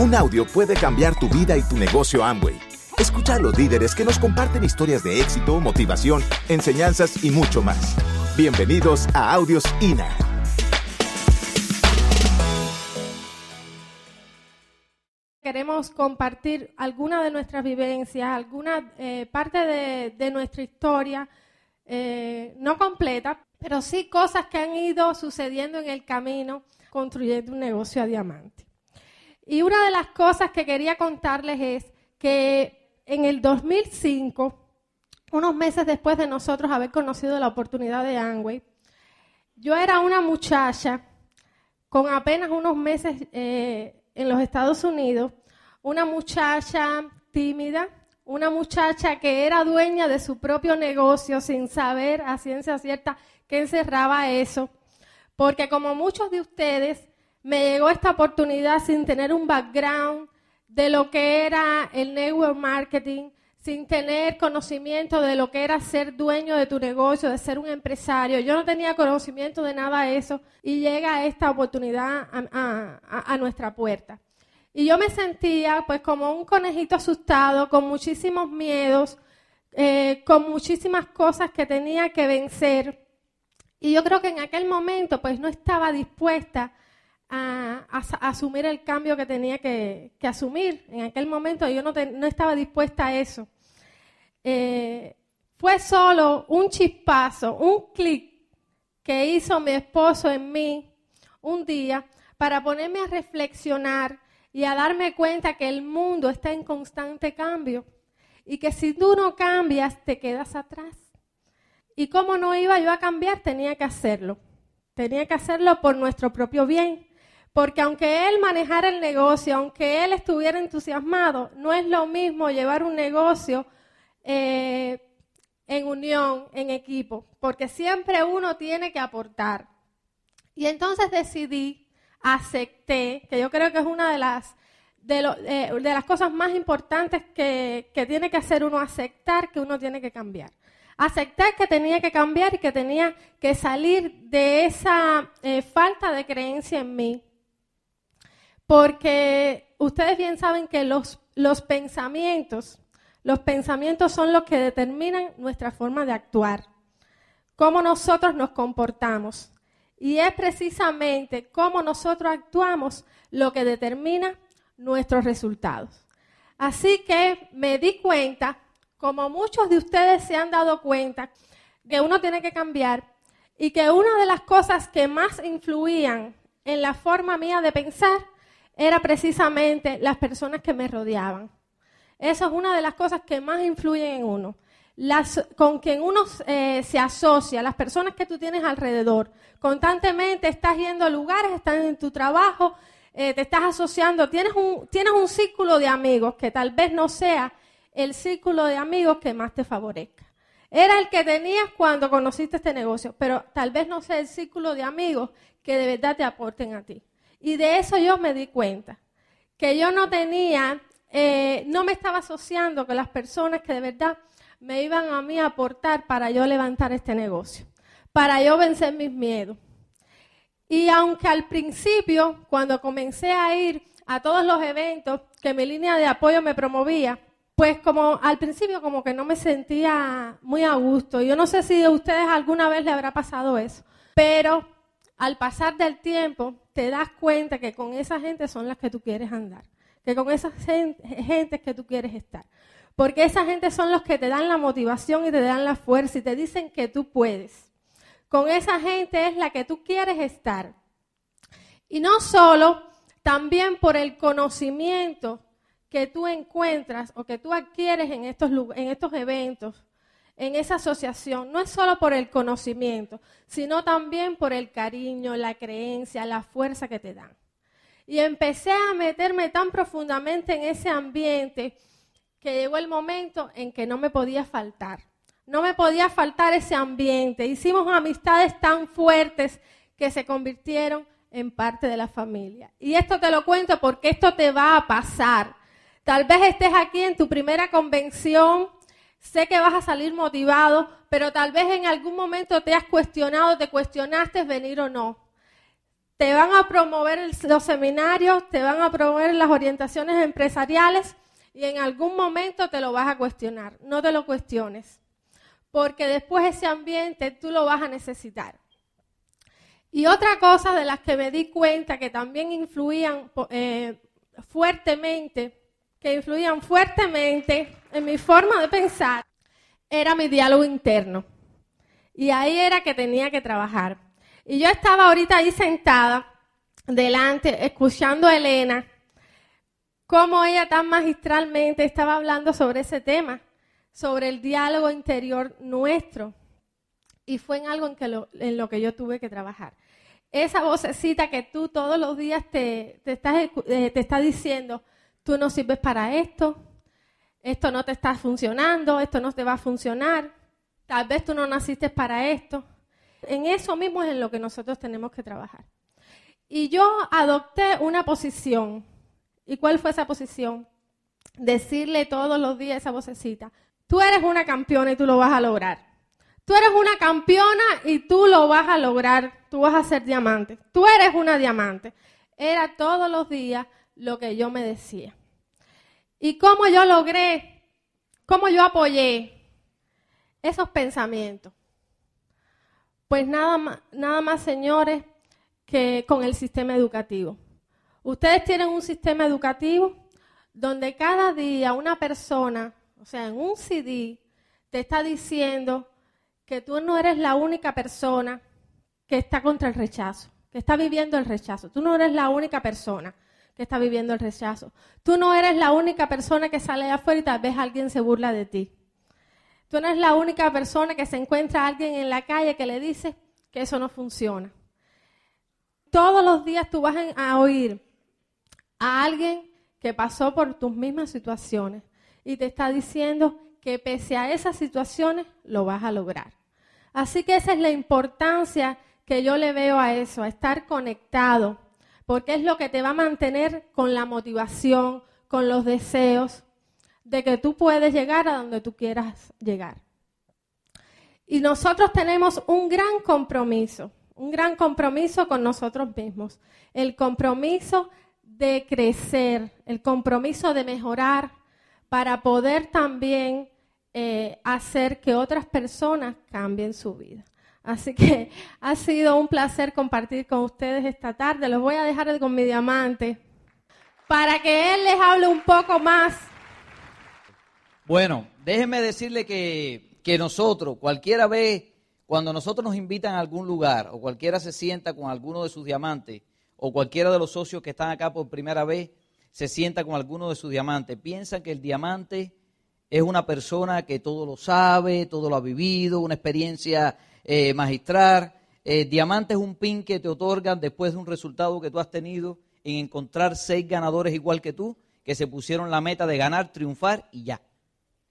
Un audio puede cambiar tu vida y tu negocio Amway. Escucha a los líderes que nos comparten historias de éxito, motivación, enseñanzas y mucho más. Bienvenidos a Audios INA. Queremos compartir alguna de nuestras vivencias, alguna eh, parte de, nuestra historia, eh, no completa, pero sí cosas que han ido sucediendo en el camino construyendo un negocio a diamante. Y una de las cosas que quería contarles es que en el 2005, unos meses después de nosotros haber conocido la oportunidad de Amway, yo era una muchacha con apenas unos meses eh, en los Estados Unidos, una muchacha tímida, una muchacha que era dueña de su propio negocio sin saber a ciencia cierta qué encerraba eso, porque como muchos de ustedes, me llegó esta oportunidad sin tener un background de lo que era el network marketing, sin tener conocimiento de lo que era ser dueño de tu negocio, de ser un empresario. Yo no tenía conocimiento de nada de eso y llega esta oportunidad a, nuestra puerta. Y yo me sentía pues como un conejito asustado, con muchísimos miedos, eh, con muchísimas cosas que tenía que vencer. Y yo creo que en aquel momento pues no estaba dispuesta a, asumir el cambio que tenía que, asumir. En aquel momento yo no, no estaba dispuesta a eso. Eh, fue solo un chispazo, un clic que hizo mi esposo en mí un día para ponerme a reflexionar y a darme cuenta que el mundo está en constante cambio y que si tú no cambias te quedas atrás. Y como no iba yo a cambiar, tenía que hacerlo. Tenía que hacerlo por nuestro propio bien. Porque aunque él manejara el negocio, aunque él estuviera entusiasmado, no es lo mismo llevar un negocio eh, en unión, en equipo, porque siempre uno tiene que aportar. Y entonces decidí, acepté, que yo creo que es una de las, de, eh, las cosas más importantes que, tiene que hacer uno, aceptar que uno tiene que cambiar. Aceptar que tenía que cambiar y que tenía que salir de esa eh, falta de creencia en mí porque ustedes bien saben que los, los pensamientos, los pensamientos son los que determinan nuestra forma de actuar, cómo nosotros nos comportamos. Y es precisamente cómo nosotros actuamos lo que determina nuestros resultados. Así que me di cuenta, como muchos de ustedes se han dado cuenta, que uno tiene que cambiar y que una de las cosas que más influían en la forma mía de pensar era precisamente las personas que me rodeaban. Esa es una de las cosas que más influyen en uno. Las, con quien uno eh, se asocia, las personas que tú tienes alrededor. Constantemente estás yendo a lugares, estás en tu trabajo, eh, te estás asociando, tienes un, tienes un círculo de amigos que tal vez no sea el círculo de amigos que más te favorezca. Era el que tenías cuando conociste este negocio, pero tal vez no sea el círculo de amigos que de verdad te aporten a ti. Y de eso yo me di cuenta, que yo no tenía, eh, no me estaba asociando con las personas que de verdad me iban a mí a aportar para yo levantar este negocio, para yo vencer mis miedos. Y aunque al principio, cuando comencé a ir a todos los eventos que mi línea de apoyo me promovía, pues como al principio como que no me sentía muy a gusto. Yo no sé si a ustedes alguna vez le habrá pasado eso, pero al pasar del tiempo te das cuenta que con esa gente son las que tú quieres andar, que con esas gente, que tú quieres estar. Porque esa gente son los que te dan la motivación y te dan la fuerza y te dicen que tú puedes. Con esa gente es la que tú quieres estar. Y no solo, también por el conocimiento que tú encuentras o que tú adquieres en estos, en estos eventos, en esa asociación no es solo por el conocimiento, sino también por el cariño, la creencia, la fuerza que te dan. Y empecé a meterme tan profundamente en ese ambiente que llegó el momento en que no me podía faltar. No me podía faltar ese ambiente. Hicimos amistades tan fuertes que se convirtieron en parte de la familia. Y esto te lo cuento porque esto te va a pasar. Tal vez estés aquí en tu primera convención Sé que vas a salir motivado, pero tal vez en algún momento te has cuestionado, te cuestionaste venir o no. te van a promover los seminarios, te van a promover las orientaciones empresariales y en algún momento te lo vas a cuestionar. No te lo cuestiones, porque después ese ambiente tú lo vas a necesitar. Y otra cosa de las que me di cuenta que también influían eh, fuertemente, que influían fuertemente en mi forma de pensar, era mi diálogo interno. Y ahí era que tenía que trabajar. Y yo estaba ahorita ahí sentada, delante, escuchando a Elena, cómo ella tan magistralmente estaba hablando sobre ese tema, sobre el diálogo interior nuestro. Y fue en algo en, lo que yo tuve que trabajar. Esa vocecita que tú todos los días te, te, estás, eh, te está diciendo, tú no sirves para esto, esto no te está funcionando, esto no te va a funcionar, tal vez tú no naciste para esto. En eso mismo es en lo que nosotros tenemos que trabajar. Y yo adopté una posición. ¿Y cuál fue esa posición? Decirle todos los días esa vocecita, tú eres una campeona y tú lo vas a lograr. Tú eres una campeona y tú lo vas a lograr. Tú vas a ser diamante. Tú eres una diamante. Era todos los días lo que yo me decía. ¿Y cómo yo logré, cómo yo apoyé esos pensamientos? Pues nada más, nada más, señores, que con el sistema educativo. Ustedes tienen un sistema educativo donde cada día una persona, o sea, en un CD, te está diciendo que tú no eres la única persona que está contra el rechazo, que está viviendo el rechazo. Tú no eres la única persona está viviendo el rechazo. Tú no eres la única persona que sale afuera y tal vez alguien se burla de ti. Tú no eres la única persona que se encuentra a alguien en la calle que le dice que eso no funciona. Todos los días tú vas a oír a alguien que pasó por tus mismas situaciones y te está diciendo que pese a esas situaciones lo vas a lograr. Así que esa es la importancia que yo le veo a eso, a estar conectado porque es lo que te va a mantener con la motivación, con los deseos de que tú puedes llegar a donde tú quieras llegar. Y nosotros tenemos un gran compromiso, un gran compromiso con nosotros mismos, el compromiso de crecer, el compromiso de mejorar para poder también eh, hacer que otras personas cambien su vida. Así que ha sido un placer compartir con ustedes esta tarde. Los voy a dejar con mi diamante para que él les hable un poco más. Bueno, déjenme decirle que, que nosotros, cualquiera vez, cuando nosotros nos invitan a algún lugar o cualquiera se sienta con alguno de sus diamantes o cualquiera de los socios que están acá por primera vez se sienta con alguno de sus diamantes, piensan que el diamante es una persona que todo lo sabe, todo lo ha vivido, una experiencia eh, magistrar. Eh, diamante es un pin que te otorgan después de un resultado que tú has tenido en encontrar seis ganadores igual que tú, que se pusieron la meta de ganar, triunfar y ya.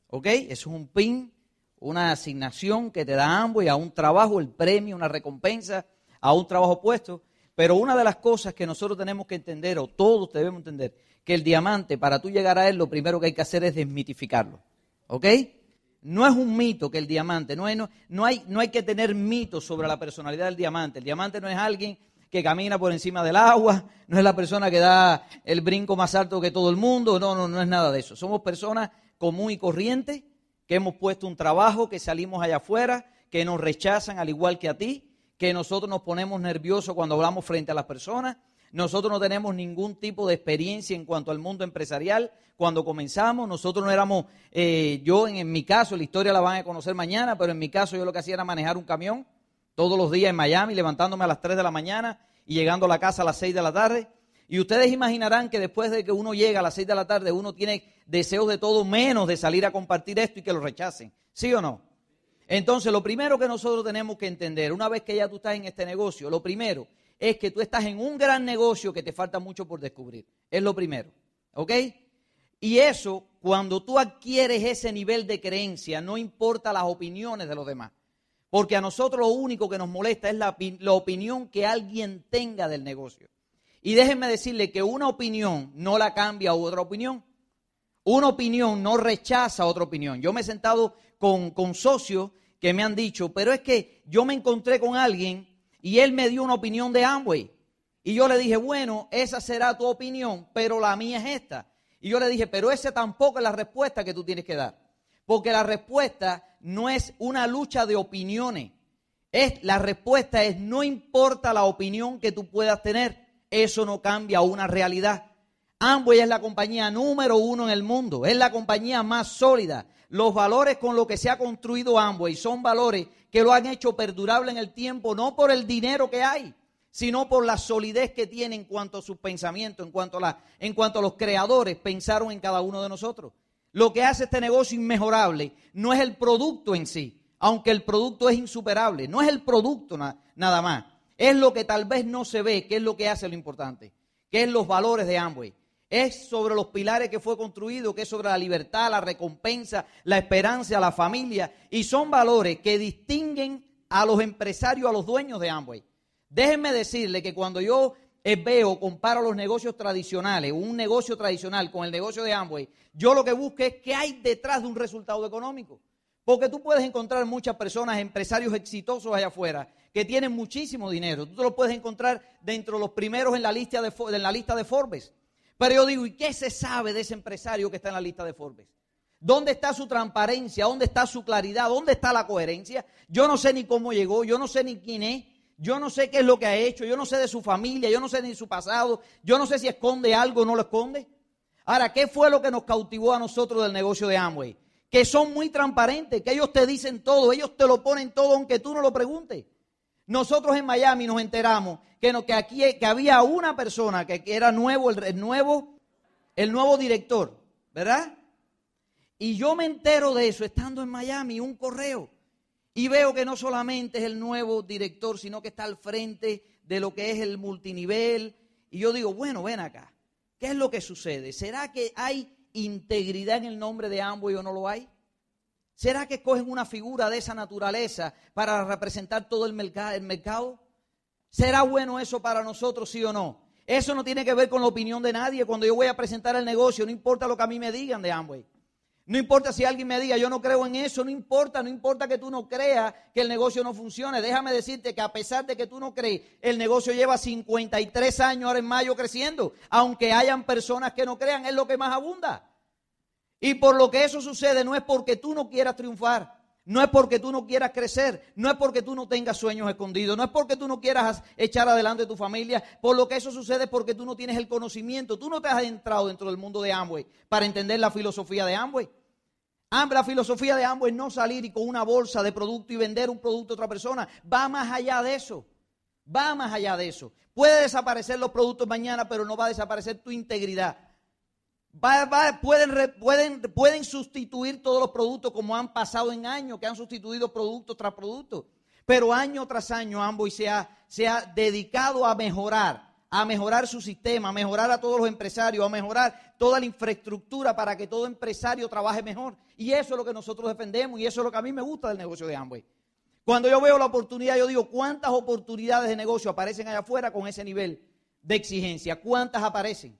¿Ok? Eso es un pin, una asignación que te da ambos y a un trabajo, el premio, una recompensa, a un trabajo puesto. Pero una de las cosas que nosotros tenemos que entender, o todos debemos entender, que el diamante, para tú llegar a él, lo primero que hay que hacer es desmitificarlo. ¿Ok? No es un mito que el diamante, no hay, no, hay, no hay que tener mitos sobre la personalidad del diamante. El diamante no es alguien que camina por encima del agua, no es la persona que da el brinco más alto que todo el mundo, no, no, no es nada de eso. Somos personas común y corrientes que hemos puesto un trabajo, que salimos allá afuera, que nos rechazan al igual que a ti, que nosotros nos ponemos nerviosos cuando hablamos frente a las personas, nosotros no tenemos ningún tipo de experiencia en cuanto al mundo empresarial. Cuando comenzamos, nosotros no éramos, eh, yo en, mi caso, la historia la van a conocer mañana, pero en mi caso yo lo que hacía era manejar un camión todos los días en Miami, levantándome a las 3 de la mañana y llegando a la casa a las 6 de la tarde. Y ustedes imaginarán que después de que uno llega a las 6 de la tarde, uno tiene deseos de todo menos de salir a compartir esto y que lo rechacen. ¿Sí o no? Entonces, lo primero que nosotros tenemos que entender, una vez que ya tú estás en este negocio, lo primero es que tú estás en un gran negocio que te falta mucho por descubrir. Es lo primero. ¿Ok? Y eso, cuando tú adquieres ese nivel de creencia, no importa las opiniones de los demás. Porque a nosotros lo único que nos molesta es la, la opinión que alguien tenga del negocio. Y déjenme decirle que una opinión no la cambia otra opinión. Una opinión no rechaza otra opinión. Yo me he sentado con, con socios que me han dicho, pero es que yo me encontré con alguien y él me dio una opinión de Amway. Y yo le dije, bueno, esa será tu opinión, pero la mía es esta. Y yo le dije, pero esa tampoco es la respuesta que tú tienes que dar. Porque la respuesta no es una lucha de opiniones. Es, la respuesta es, no importa la opinión que tú puedas tener, eso no cambia una realidad. Amway es la compañía número uno en el mundo, es la compañía más sólida. Los valores con los que se ha construido Amway son valores que lo han hecho perdurable en el tiempo, no por el dinero que hay, sino por la solidez que tiene en cuanto a sus pensamientos, en cuanto a, la, en cuanto a los creadores pensaron en cada uno de nosotros. Lo que hace este negocio inmejorable no es el producto en sí, aunque el producto es insuperable, no es el producto nada más, es lo que tal vez no se ve, que es lo que hace lo importante, que es los valores de Amway. Es sobre los pilares que fue construido, que es sobre la libertad, la recompensa, la esperanza, la familia, y son valores que distinguen a los empresarios, a los dueños de Amway. Déjenme decirle que cuando yo eh, veo, comparo los negocios tradicionales, un negocio tradicional con el negocio de Amway, yo lo que busco es qué hay detrás de un resultado económico. Porque tú puedes encontrar muchas personas, empresarios exitosos allá afuera, que tienen muchísimo dinero. Tú los puedes encontrar dentro de los primeros en la lista de, en la lista de Forbes. Pero yo digo, ¿y qué se sabe de ese empresario que está en la lista de Forbes? ¿Dónde está su transparencia? ¿Dónde está su claridad? ¿Dónde está la coherencia? Yo no sé ni cómo llegó, yo no sé ni quién es. Yo no sé qué es lo que ha hecho, yo no sé de su familia, yo no sé ni su pasado, yo no sé si esconde algo o no lo esconde. Ahora, ¿qué fue lo que nos cautivó a nosotros del negocio de Amway? Que son muy transparentes, que ellos te dicen todo, ellos te lo ponen todo aunque tú no lo preguntes. Nosotros en Miami nos enteramos que, no, que aquí que había una persona que, era nuevo el, nuevo, el nuevo director, ¿verdad? Y yo me entero de eso estando en Miami, un correo. Y veo que no solamente es el nuevo director, sino que está al frente de lo que es el multinivel. Y yo digo, bueno, ven acá. ¿Qué es lo que sucede? ¿Será que hay integridad en el nombre de Amway o no lo hay? ¿Será que escogen una figura de esa naturaleza para representar todo el, el mercado? ¿Será bueno eso para nosotros, sí o no? Eso no tiene que ver con la opinión de nadie. Cuando yo voy a presentar el negocio, no importa lo que a mí me digan de Amway. No importa si alguien me diga, yo no creo en eso, no importa, no importa que tú no creas que el negocio no funcione. Déjame decirte que a pesar de que tú no crees, el negocio lleva 53 años ahora en mayo creciendo. Aunque hayan personas que no crean, es lo que más abunda. Y por lo que eso sucede no es porque tú no quieras triunfar, no es porque tú no quieras crecer, no es porque tú no tengas sueños escondidos, no es porque tú no quieras echar adelante tu familia, por lo que eso sucede es porque tú no tienes el conocimiento, tú no te has entrado dentro del mundo de Amway para entender la filosofía de Amway. La filosofía de ambos es no salir y con una bolsa de producto y vender un producto a otra persona. Va más allá de eso. Va más allá de eso. Puede desaparecer los productos mañana, pero no va a desaparecer tu integridad. Pueden, pueden, pueden sustituir todos los productos como han pasado en años, que han sustituido producto tras producto. Pero año tras año ambos se se ha dedicado a mejorar a mejorar su sistema, a mejorar a todos los empresarios, a mejorar toda la infraestructura para que todo empresario trabaje mejor. Y eso es lo que nosotros defendemos y eso es lo que a mí me gusta del negocio de Amway. Cuando yo veo la oportunidad, yo digo, ¿cuántas oportunidades de negocio aparecen allá afuera con ese nivel de exigencia? ¿Cuántas aparecen?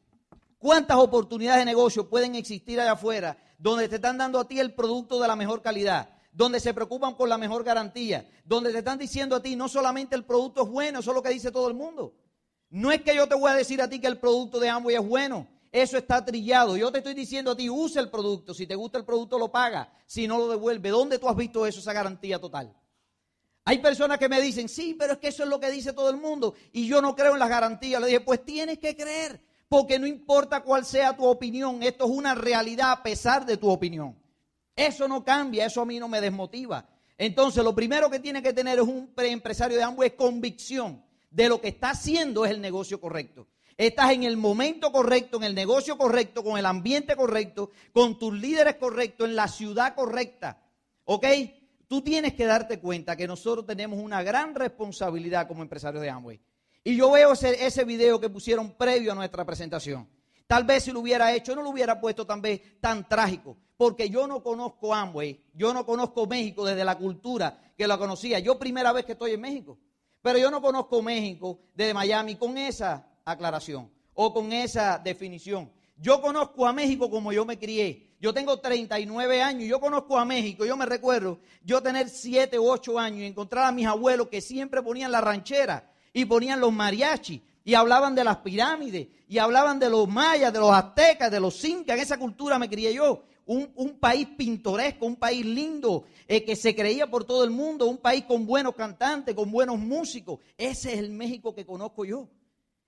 ¿Cuántas oportunidades de negocio pueden existir allá afuera donde te están dando a ti el producto de la mejor calidad? donde se preocupan por la mejor garantía, donde te están diciendo a ti no solamente el producto es bueno, eso es lo que dice todo el mundo, no es que yo te voy a decir a ti que el producto de Amway es bueno. Eso está trillado. Yo te estoy diciendo a ti, usa el producto. Si te gusta el producto, lo paga. Si no, lo devuelve. ¿Dónde tú has visto eso, esa garantía total? Hay personas que me dicen, sí, pero es que eso es lo que dice todo el mundo. Y yo no creo en las garantías. Le dije, pues tienes que creer. Porque no importa cuál sea tu opinión, esto es una realidad a pesar de tu opinión. Eso no cambia, eso a mí no me desmotiva. Entonces, lo primero que tiene que tener un empresario de Amway es convicción de lo que está haciendo es el negocio correcto. Estás en el momento correcto, en el negocio correcto, con el ambiente correcto, con tus líderes correctos, en la ciudad correcta. ¿Ok? Tú tienes que darte cuenta que nosotros tenemos una gran responsabilidad como empresarios de Amway. Y yo veo ese, ese video que pusieron previo a nuestra presentación. Tal vez si lo hubiera hecho, no lo hubiera puesto tan, tan trágico, porque yo no conozco Amway, yo no conozco México desde la cultura que la conocía. Yo primera vez que estoy en México. Pero yo no conozco México desde Miami con esa aclaración o con esa definición. Yo conozco a México como yo me crié. Yo tengo 39 años, yo conozco a México, yo me recuerdo yo tener 7 u 8 años y encontrar a mis abuelos que siempre ponían la ranchera y ponían los mariachis y hablaban de las pirámides, y hablaban de los mayas, de los aztecas, de los incas, en esa cultura me crié yo. Un, país pintoresco, un país lindo, eh, que se creía por todo el mundo, un país con buenos cantantes, con buenos músicos. Ese es el México que conozco yo.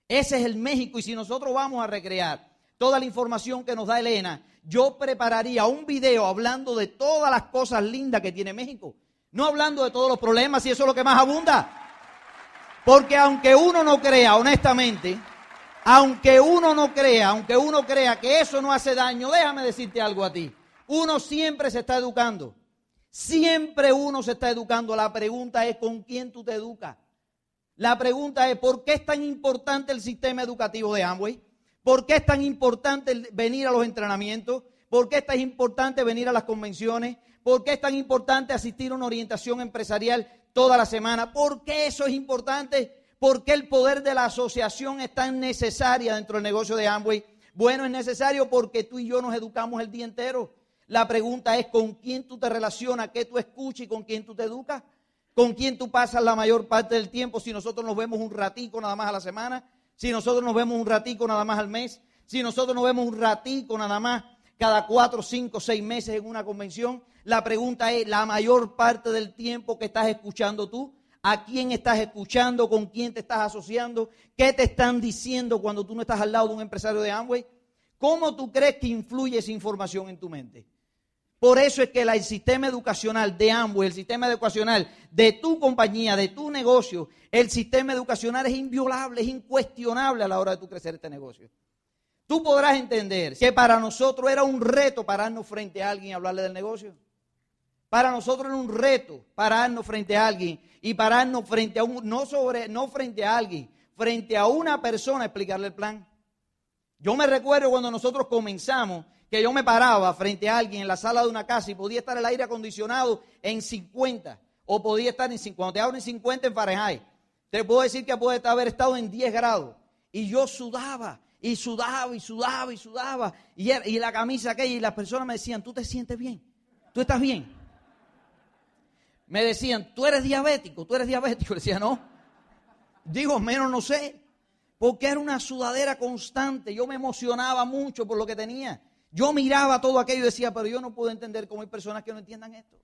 Ese es el México. Y si nosotros vamos a recrear toda la información que nos da Elena, yo prepararía un video hablando de todas las cosas lindas que tiene México. No hablando de todos los problemas, y eso es lo que más abunda. Porque aunque uno no crea, honestamente, aunque uno no crea, aunque uno crea que eso no hace daño, déjame decirte algo a ti. Uno siempre se está educando. Siempre uno se está educando. La pregunta es con quién tú te educas. La pregunta es ¿por qué es tan importante el sistema educativo de Amway? ¿Por qué es tan importante venir a los entrenamientos? ¿Por qué es tan importante venir a las convenciones? ¿Por qué es tan importante asistir a una orientación empresarial toda la semana? ¿Por qué eso es importante? ¿Por qué el poder de la asociación es tan necesaria dentro del negocio de Amway? Bueno, es necesario porque tú y yo nos educamos el día entero. La pregunta es con quién tú te relacionas, qué tú escuchas y con quién tú te educas. ¿Con quién tú pasas la mayor parte del tiempo si nosotros nos vemos un ratico nada más a la semana? Si nosotros nos vemos un ratico nada más al mes, si nosotros nos vemos un ratico nada más cada cuatro, cinco, seis meses en una convención, la pregunta es, la mayor parte del tiempo que estás escuchando tú, ¿a quién estás escuchando? ¿Con quién te estás asociando? ¿Qué te están diciendo cuando tú no estás al lado de un empresario de Amway? ¿Cómo tú crees que influye esa información en tu mente? Por eso es que el sistema educacional de Amway, el sistema educacional de tu compañía, de tu negocio, el sistema educacional es inviolable, es incuestionable a la hora de crecer este negocio. Tú podrás entender que para nosotros era un reto pararnos frente a alguien y hablarle del negocio. Para nosotros era un reto pararnos frente a alguien y pararnos frente a un, no sobre, no frente a alguien, frente a una persona explicarle el plan. Yo me recuerdo cuando nosotros comenzamos que yo me paraba frente a alguien en la sala de una casa y podía estar el aire acondicionado en 50 o podía estar en 50, cuando te hablo en 50 en Fahrenheit, te puedo decir que puede haber estado en 10 grados y yo sudaba y sudaba y sudaba y sudaba y, la camisa aquella y las personas me decían, ¿tú te sientes bien? ¿Tú estás bien? Me decían, ¿tú eres diabético? ¿Tú eres diabético? Le decía, no. Digo, menos no sé. Porque era una sudadera constante. Yo me emocionaba mucho por lo que tenía. Yo miraba todo aquello y decía, pero yo no puedo entender cómo hay personas que no entiendan esto.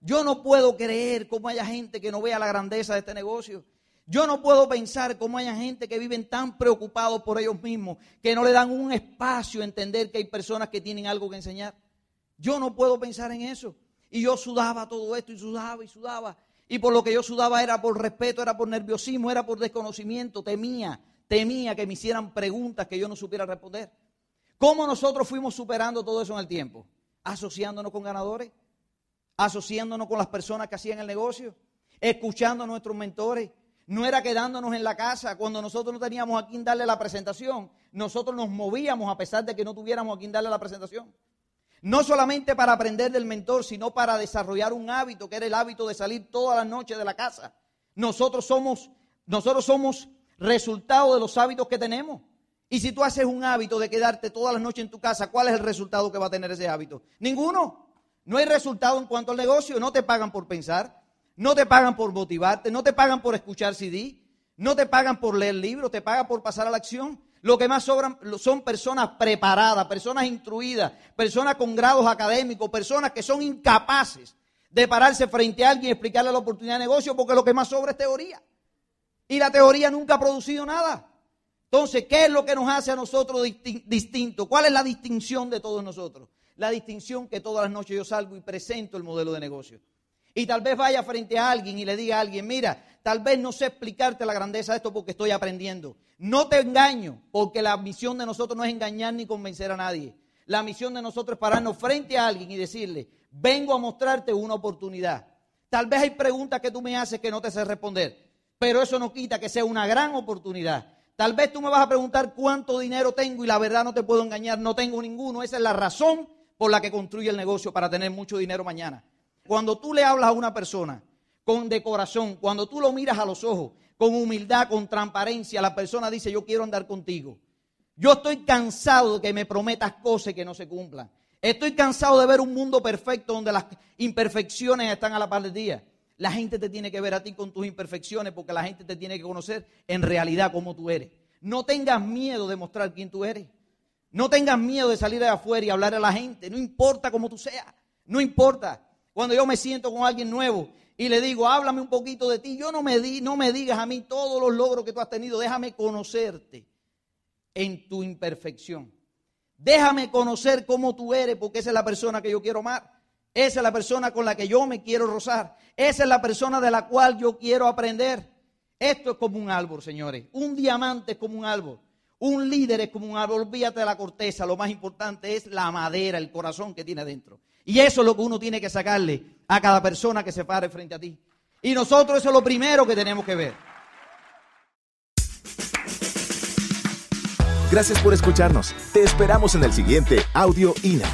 Yo no puedo creer cómo haya gente que no vea la grandeza de este negocio. Yo no puedo pensar cómo haya gente que viven tan preocupados por ellos mismos que no le dan un espacio a entender que hay personas que tienen algo que enseñar. Yo no puedo pensar en eso. Y yo sudaba todo esto y sudaba y sudaba. Y por lo que yo sudaba era por respeto, era por nerviosismo, era por desconocimiento. Temía, temía que me hicieran preguntas que yo no supiera responder. ¿Cómo nosotros fuimos superando todo eso en el tiempo? Asociándonos con ganadores, asociándonos con las personas que hacían el negocio, escuchando a nuestros mentores. No era quedándonos en la casa cuando nosotros no teníamos a quien darle la presentación. Nosotros nos movíamos a pesar de que no tuviéramos a quien darle la presentación. No solamente para aprender del mentor, sino para desarrollar un hábito, que era el hábito de salir todas las noches de la casa. Nosotros somos, nosotros somos resultado de los hábitos que tenemos. Y si tú haces un hábito de quedarte todas las noches en tu casa, ¿cuál es el resultado que va a tener ese hábito? Ninguno. No hay resultado en cuanto al negocio. No te pagan por pensar, no te pagan por motivarte, no te pagan por escuchar CD, no te pagan por leer libros, te pagan por pasar a la acción. Lo que más sobran son personas preparadas, personas instruidas, personas con grados académicos, personas que son incapaces de pararse frente a alguien y explicarle la oportunidad de negocio porque lo que más sobra es teoría. Y la teoría nunca ha producido nada. Entonces, ¿qué es lo que nos hace a nosotros distinto? ¿Cuál es la distinción de todos nosotros? La distinción que todas las noches yo salgo y presento el modelo de negocio. Y tal vez vaya frente a alguien y le diga a alguien, mira, tal vez no sé explicarte la grandeza de esto porque estoy aprendiendo. No te engaño, porque la misión de nosotros no es engañar ni convencer a nadie. La misión de nosotros es pararnos frente a alguien y decirle, vengo a mostrarte una oportunidad. Tal vez hay preguntas que tú me haces que no te sé responder, pero eso no quita que sea una gran oportunidad Tal vez tú me vas a preguntar cuánto dinero tengo y la verdad no te puedo engañar, no tengo ninguno. Esa es la razón por la que construye el negocio para tener mucho dinero mañana. Cuando tú le hablas a una persona con de corazón, cuando tú lo miras a los ojos, con humildad, con transparencia, la persona dice, yo quiero andar contigo. Yo estoy cansado de que me prometas cosas que no se cumplan. Estoy cansado de ver un mundo perfecto donde las imperfecciones están a la par del día. La gente te tiene que ver a ti con tus imperfecciones porque la gente te tiene que conocer en realidad como tú eres. No tengas miedo de mostrar quién tú eres. No tengas miedo de salir de afuera y hablar a la gente. No importa cómo tú seas. No importa. Cuando yo me siento con alguien nuevo y le digo, háblame un poquito de ti, yo no me, di, no me digas a mí todos los logros que tú has tenido. Déjame conocerte en tu imperfección. Déjame conocer cómo tú eres porque esa es la persona que yo quiero amar. Esa es la persona con la que yo me quiero rozar. Esa es la persona de la cual yo quiero aprender. Esto es como un árbol, señores. Un diamante es como un árbol. Un líder es como un árbol. Olvídate de la corteza. Lo más importante es la madera, el corazón que tiene dentro. Y eso es lo que uno tiene que sacarle a cada persona que se pare frente a ti. Y nosotros eso es lo primero que tenemos que ver. Gracias por escucharnos. Te esperamos en el siguiente Audio INA.